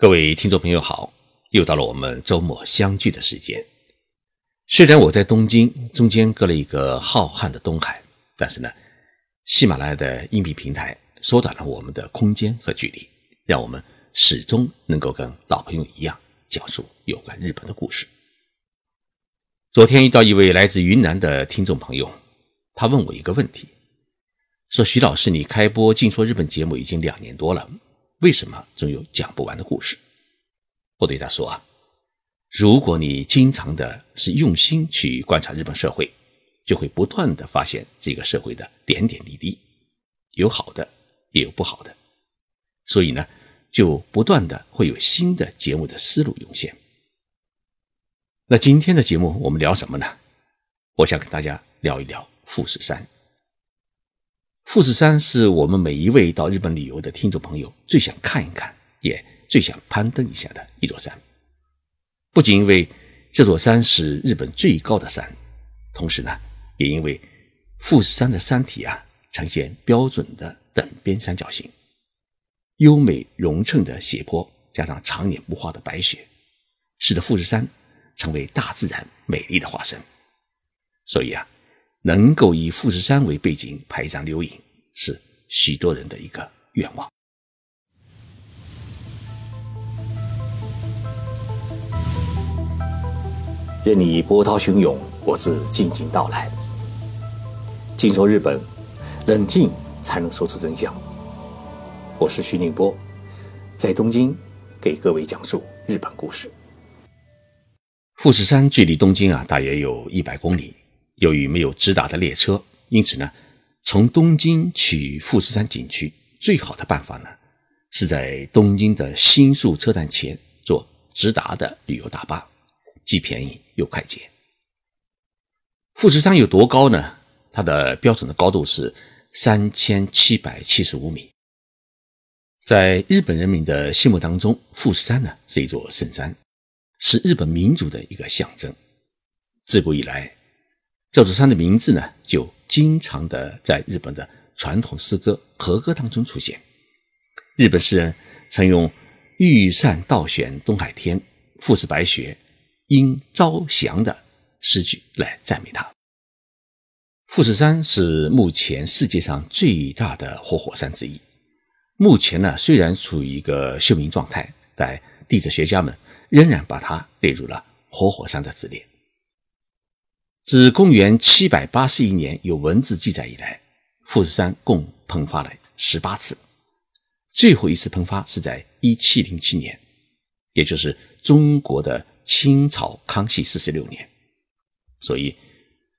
各位听众朋友好，又到了我们周末相聚的时间。虽然我在东京，中间隔了一个浩瀚的东海，但是呢，喜马拉雅的音频平台缩短了我们的空间和距离，让我们始终能够跟老朋友一样讲述有关日本的故事。昨天遇到一位来自云南的听众朋友，他问我一个问题，说：“徐老师，你开播《静说日本》节目已经两年多了。”为什么总有讲不完的故事？我对他说啊，如果你经常的是用心去观察日本社会，就会不断的发现这个社会的点点滴滴，有好的，也有不好的，所以呢，就不断的会有新的节目的思路涌现。那今天的节目我们聊什么呢？我想跟大家聊一聊富士山。富士山是我们每一位到日本旅游的听众朋友最想看一看，也最想攀登一下的一座山。不仅因为这座山是日本最高的山，同时呢，也因为富士山的山体啊呈现标准的等边三角形，优美匀称的斜坡加上常年不化的白雪，使得富士山成为大自然美丽的化身。所以啊。能够以富士山为背景拍一张留影，是许多人的一个愿望。任你波涛汹涌，我自静静到来。静说日本，冷静才能说出真相。我是徐宁波，在东京给各位讲述日本故事。富士山距离东京啊，大约有一百公里。由于没有直达的列车，因此呢，从东京去富士山景区最好的办法呢，是在东京的新宿车站前坐直达的旅游大巴，既便宜又快捷。富士山有多高呢？它的标准的高度是三千七百七十五米。在日本人民的心目当中，富士山呢是一座圣山，是日本民族的一个象征。自古以来。这座山的名字呢，就经常的在日本的传统诗歌和歌当中出现。日本诗人曾用“玉扇倒悬东海天，富士白雪应朝祥”的诗句来赞美它。富士山是目前世界上最大的活火山之一。目前呢，虽然处于一个休眠状态，但地质学家们仍然把它列入了活火山的之列。自公元七百八十一年有文字记载以来，富士山共喷发了十八次，最后一次喷发是在一七零七年，也就是中国的清朝康熙四十六年。所以，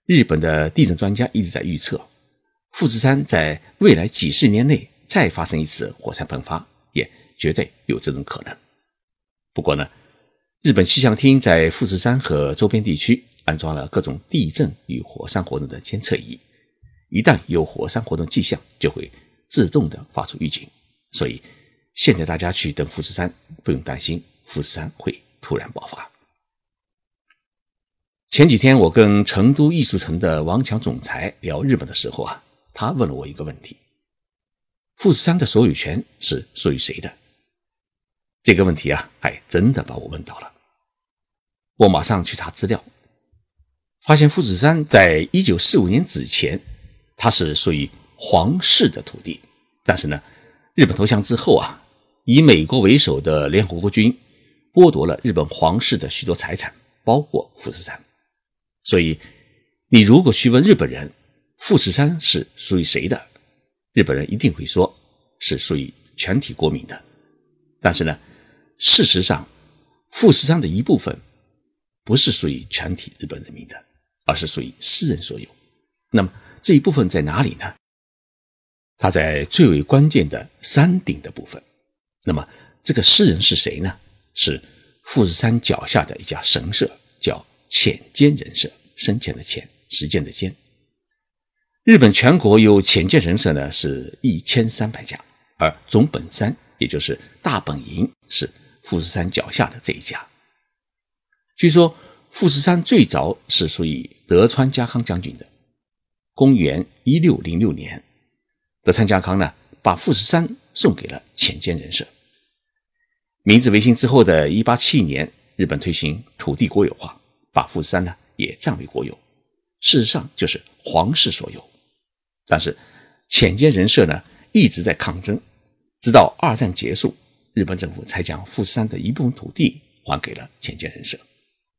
日本的地震专家一直在预测，富士山在未来几十年内再发生一次火山喷发，也绝对有这种可能。不过呢，日本气象厅在富士山和周边地区。安装了各种地震与火山活动的监测仪，一旦有火山活动迹象，就会自动的发出预警。所以现在大家去登富士山，不用担心富士山会突然爆发。前几天我跟成都艺术城的王强总裁聊日本的时候啊，他问了我一个问题：富士山的所有权是属于谁的？这个问题啊，还真的把我问到了。我马上去查资料。发现富士山在一九四五年之前，它是属于皇室的土地。但是呢，日本投降之后啊，以美国为首的联合国军剥夺了日本皇室的许多财产，包括富士山。所以，你如果去问日本人，富士山是属于谁的，日本人一定会说是属于全体国民的。但是呢，事实上，富士山的一部分不是属于全体日本人民的。而是属于私人所有。那么这一部分在哪里呢？它在最为关键的山顶的部分。那么这个诗人是谁呢？是富士山脚下的一家神社，叫浅间人社。深浅的浅，实践的间。日本全国有浅间神社呢，是一千三百家，而总本山，也就是大本营，是富士山脚下的这一家。据说。富士山最早是属于德川家康将军的。公元一六零六年，德川家康呢把富士山送给了浅间人社。明治维新之后的一八七一年，日本推行土地国有化，把富士山呢也占为国有，事实上就是皇室所有。但是浅间人社呢一直在抗争，直到二战结束，日本政府才将富士山的一部分土地还给了浅间人社，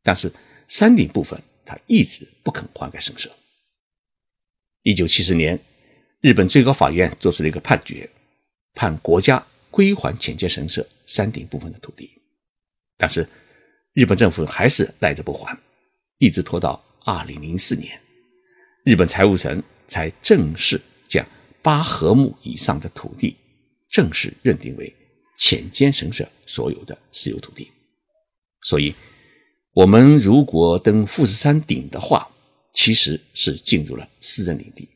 但是山顶部分他一直不肯还给神社。一九七四年，日本最高法院做出了一个判决，判国家归还浅间神社山顶部分的土地，但是日本政府还是赖着不还，一直拖到二零零四年，日本财务省才正式将八合目以上的土地正式认定为浅间神社所有的私有土地。所以，我们如果登富士山顶的话，其实是进入了私人领地，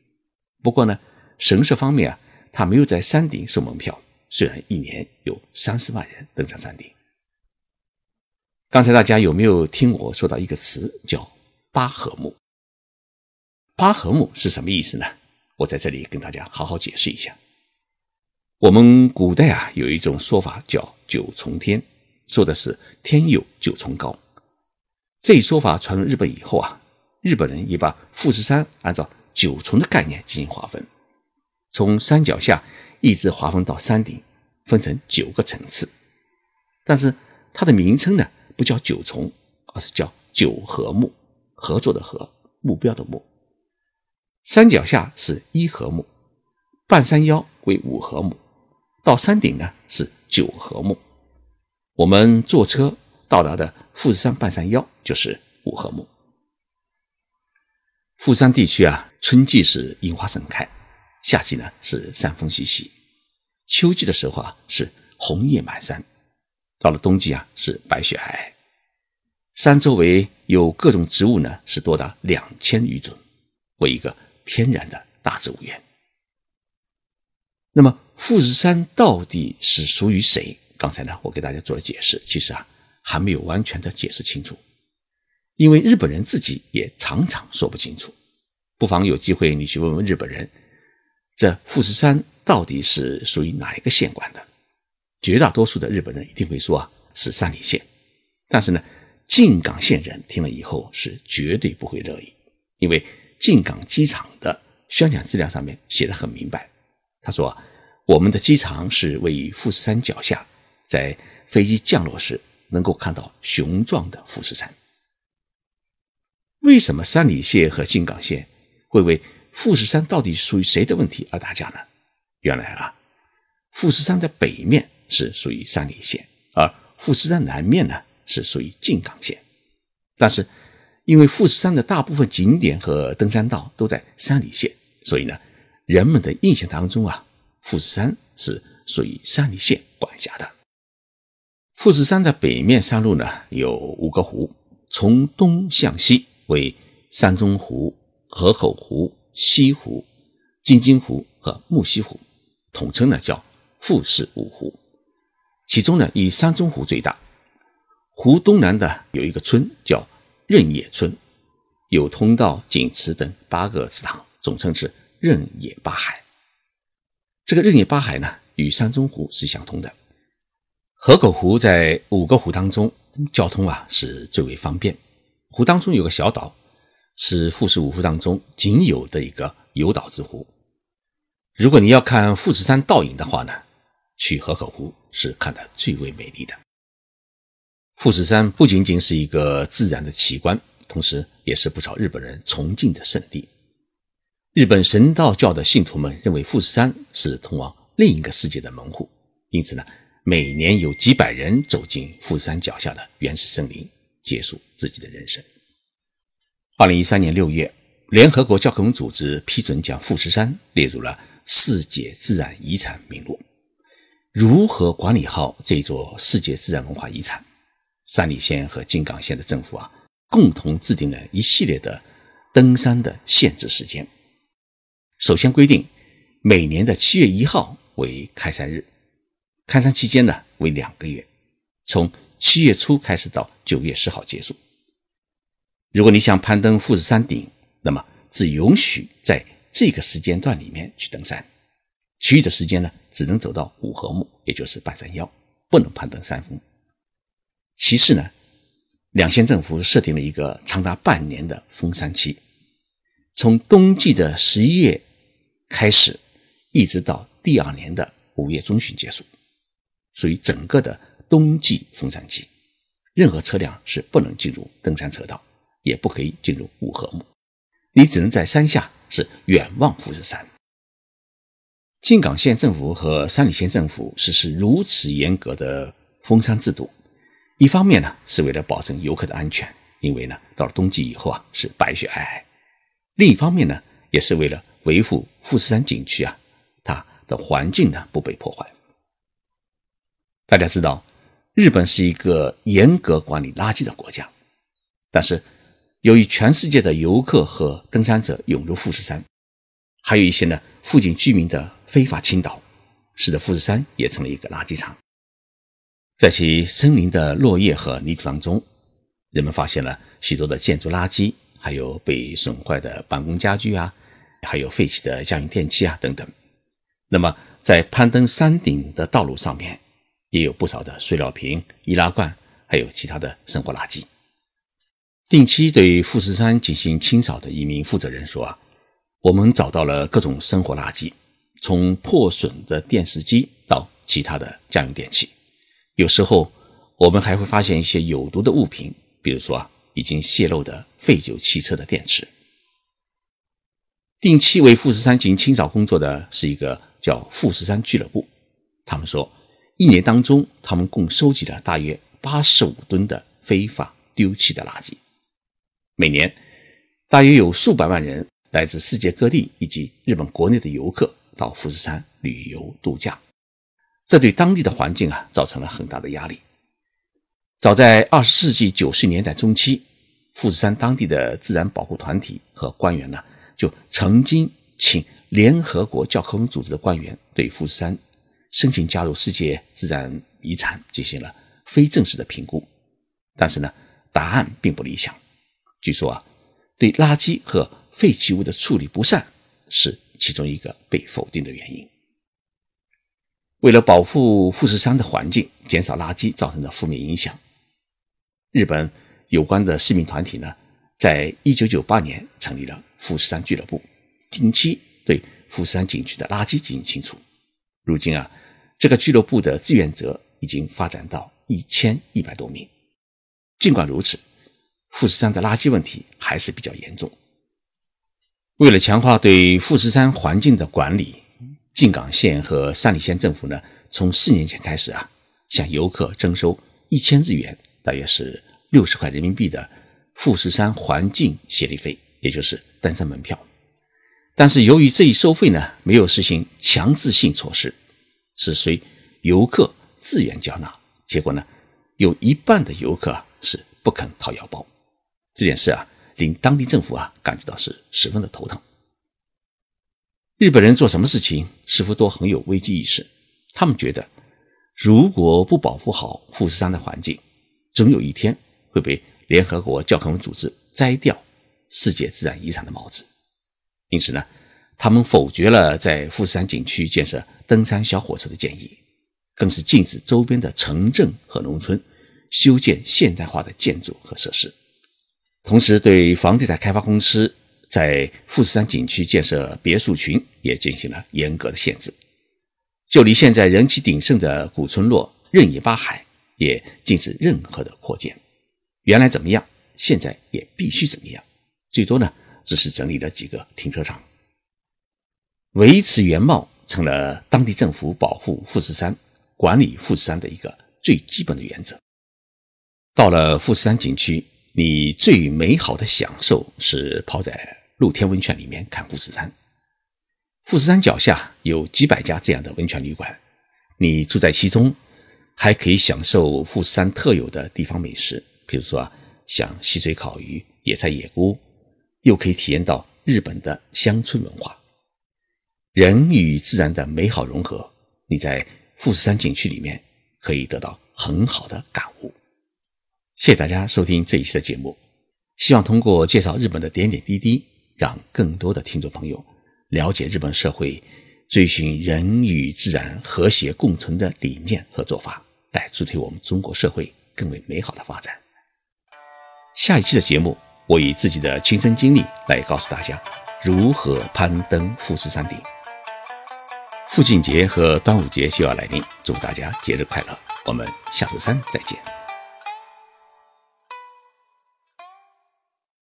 不过呢，神社方面啊，他没有在山顶收门票。虽然一年有三十万人登上山顶。刚才大家有没有听我说到一个词叫“八合目”？八合目是什么意思呢？我在这里跟大家好好解释一下。我们古代啊有一种说法叫“九重天”，说的是天有九重高。这一说法传入日本以后啊。日本人也把富士山按照九重的概念进行划分，从山脚下一直划分到山顶，分成九个层次。但是它的名称呢，不叫九重，而是叫九合目，合作的合，目标的目。山脚下是一合目，半山腰为五合目，到山顶呢是九合目。我们坐车到达的富士山半山腰就是五合目。富山地区啊，春季是樱花盛开，夏季呢是山风习习，秋季的时候啊是红叶满山，到了冬季啊是白雪皑皑。山周围有各种植物呢，是多达两千余种，为一个天然的大植物园。那么富士山到底是属于谁？刚才呢我给大家做了解释，其实啊还没有完全的解释清楚。因为日本人自己也常常说不清楚，不妨有机会你去问问日本人，这富士山到底是属于哪一个县管的？绝大多数的日本人一定会说啊是山梨县，但是呢，静冈县人听了以后是绝对不会乐意，因为静冈机场的宣讲资料上面写的很明白，他说我们的机场是位于富士山脚下，在飞机降落时能够看到雄壮的富士山。为什么山梨县和静冈县会为富士山到底属于谁的问题而打架呢？原来啊，富士山的北面是属于山梨县，而富士山南面呢是属于静冈县。但是，因为富士山的大部分景点和登山道都在山梨县，所以呢，人们的印象当中啊，富士山是属于山梨县管辖的。富士山的北面山路呢有五个湖，从东向西。为山中湖、河口湖、西湖、金津湖和木西湖，统称呢叫富士五湖。其中呢以山中湖最大。湖东南的有一个村叫任野村，有通道、景池等八个祠堂，总称是任野八海。这个任野八海呢与山中湖是相通的。河口湖在五个湖当中，交通啊是最为方便。湖当中有个小岛，是富士五湖当中仅有的一个有岛之湖。如果你要看富士山倒影的话呢，去河口湖是看的最为美丽的。富士山不仅仅是一个自然的奇观，同时也是不少日本人崇敬的圣地。日本神道教的信徒们认为富士山是通往另一个世界的门户，因此呢，每年有几百人走进富士山脚下的原始森林。结束自己的人生。二零一三年六月，联合国教科文组织批准将富士山列入了世界自然遗产名录。如何管理好这座世界自然文化遗产？山梨县和金港县的政府啊，共同制定了一系列的登山的限制时间。首先规定，每年的七月一号为开山日，开山期间呢为两个月，从。七月初开始到九月十号结束。如果你想攀登富士山顶，那么只允许在这个时间段里面去登山，其余的时间呢，只能走到五合目，也就是半山腰。不能攀登山峰。其次呢，两县政府设定了一个长达半年的封山期，从冬季的十一月开始，一直到第二年的五月中旬结束，属于整个的冬季封山期。任何车辆是不能进入登山车道，也不可以进入五合目，你只能在山下是远望富士山。靖港县政府和山梨县政府实施如此严格的封山制度，一方面呢是为了保证游客的安全，因为呢到了冬季以后啊是白雪皑皑；另一方面呢也是为了维护富士山景区啊它的环境呢不被破坏。大家知道。日本是一个严格管理垃圾的国家，但是由于全世界的游客和登山者涌入富士山，还有一些呢附近居民的非法倾倒，使得富士山也成了一个垃圾场。在其森林的落叶和泥土当中，人们发现了许多的建筑垃圾，还有被损坏的办公家具啊，还有废弃的家用电器啊等等。那么在攀登山顶的道路上面。也有不少的塑料瓶、易拉罐，还有其他的生活垃圾。定期对富士山进行清扫的一名负责人说：“啊，我们找到了各种生活垃圾，从破损的电视机到其他的家用电器。有时候我们还会发现一些有毒的物品，比如说啊，已经泄漏的废旧汽车的电池。”定期为富士山进行清扫工作的是一个叫富士山俱乐部，他们说。一年当中，他们共收集了大约八十五吨的非法丢弃的垃圾。每年，大约有数百万人来自世界各地以及日本国内的游客到富士山旅游度假，这对当地的环境啊造成了很大的压力。早在二十世纪九十年代中期，富士山当地的自然保护团体和官员呢，就曾经请联合国教科文组织的官员对富士山。申请加入世界自然遗产进行了非正式的评估，但是呢，答案并不理想。据说啊，对垃圾和废弃物的处理不善是其中一个被否定的原因。为了保护富士山的环境，减少垃圾造成的负面影响，日本有关的市民团体呢，在一九九八年成立了富士山俱乐部，定期对富士山景区的垃圾进行清除。如今啊，这个俱乐部的志愿者已经发展到一千一百多名。尽管如此，富士山的垃圾问题还是比较严重。为了强化对富士山环境的管理，静冈县和山梨县政府呢，从四年前开始啊，向游客征收一千日元，大约是六十块人民币的富士山环境协力费，也就是登山门票。但是由于这一收费呢，没有实行强制性措施，是随游客自愿缴纳。结果呢，有一半的游客是不肯掏腰包。这件事啊，令当地政府啊感觉到是十分的头疼。日本人做什么事情似乎都很有危机意识，他们觉得如果不保护好富士山的环境，总有一天会被联合国教科文组织摘掉世界自然遗产的帽子。因此呢，他们否决了在富士山景区建设登山小火车的建议，更是禁止周边的城镇和农村修建现代化的建筑和设施。同时，对房地产开发公司在富士山景区建设别墅群也进行了严格的限制。就离现在人气鼎盛的古村落任野八海，也禁止任何的扩建。原来怎么样，现在也必须怎么样。最多呢？只是整理了几个停车场，维持原貌成了当地政府保护富士山、管理富士山的一个最基本的原则。到了富士山景区，你最美好的享受是泡在露天温泉里面看富士山。富士山脚下有几百家这样的温泉旅馆，你住在其中，还可以享受富士山特有的地方美食，比如说，像溪水烤鱼、野菜野菇。又可以体验到日本的乡村文化，人与自然的美好融合。你在富士山景区里面可以得到很好的感悟。谢谢大家收听这一期的节目，希望通过介绍日本的点点滴滴，让更多的听众朋友了解日本社会追寻人与自然和谐共存的理念和做法。来助推我们中国社会更为美好的发展。下一期的节目，我以自己的亲身经历来告诉大家如何攀登富士山顶。父亲节和端午节就要来临，祝大家节日快乐！我们下周三再见。